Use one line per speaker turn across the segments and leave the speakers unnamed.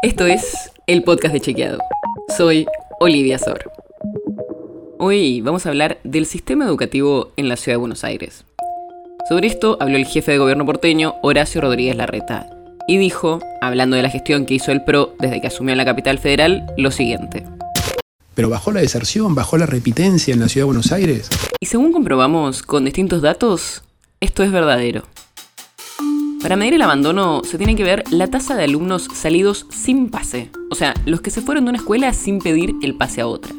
Esto es el podcast de Chequeado. Soy Olivia Sor. Hoy vamos a hablar del sistema educativo en la ciudad de Buenos Aires. Sobre esto habló el jefe de gobierno porteño, Horacio Rodríguez Larreta, y dijo, hablando de la gestión que hizo el PRO desde que asumió en la capital federal, lo siguiente.
Pero bajó la deserción, bajó la repitencia en la ciudad de Buenos Aires.
Y según comprobamos con distintos datos, esto es verdadero. Para medir el abandono se tiene que ver la tasa de alumnos salidos sin pase, o sea, los que se fueron de una escuela sin pedir el pase a otra.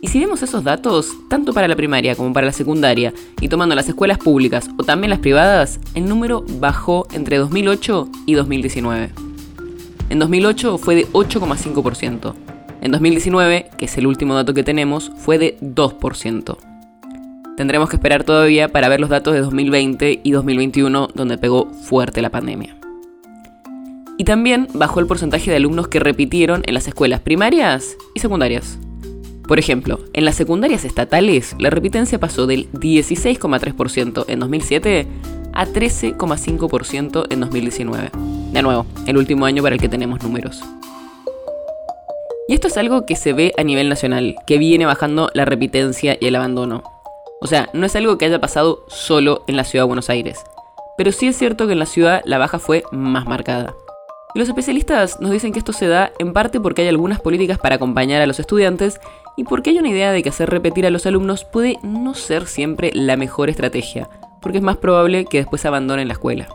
Y si vemos esos datos, tanto para la primaria como para la secundaria, y tomando las escuelas públicas o también las privadas, el número bajó entre 2008 y 2019. En 2008 fue de 8,5%. En 2019, que es el último dato que tenemos, fue de 2%. Tendremos que esperar todavía para ver los datos de 2020 y 2021, donde pegó fuerte la pandemia. Y también bajó el porcentaje de alumnos que repitieron en las escuelas primarias y secundarias. Por ejemplo, en las secundarias estatales, la repitencia pasó del 16,3% en 2007 a 13,5% en 2019. De nuevo, el último año para el que tenemos números. Y esto es algo que se ve a nivel nacional, que viene bajando la repitencia y el abandono. O sea, no es algo que haya pasado solo en la ciudad de Buenos Aires. Pero sí es cierto que en la ciudad la baja fue más marcada. los especialistas nos dicen que esto se da en parte porque hay algunas políticas para acompañar a los estudiantes y porque hay una idea de que hacer repetir a los alumnos puede no ser siempre la mejor estrategia, porque es más probable que después abandonen la escuela.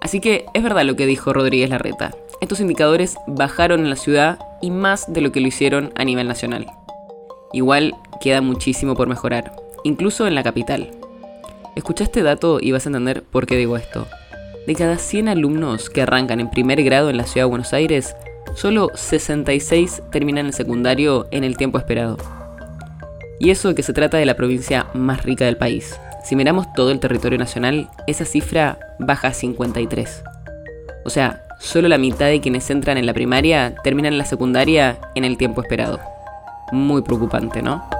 Así que es verdad lo que dijo Rodríguez Larreta. Estos indicadores bajaron en la ciudad y más de lo que lo hicieron a nivel nacional. Igual queda muchísimo por mejorar incluso en la capital. Escucha este dato y vas a entender por qué digo esto. De cada 100 alumnos que arrancan en primer grado en la ciudad de Buenos Aires, solo 66 terminan el secundario en el tiempo esperado. Y eso que se trata de la provincia más rica del país. Si miramos todo el territorio nacional, esa cifra baja a 53. O sea, solo la mitad de quienes entran en la primaria terminan la secundaria en el tiempo esperado. Muy preocupante, ¿no?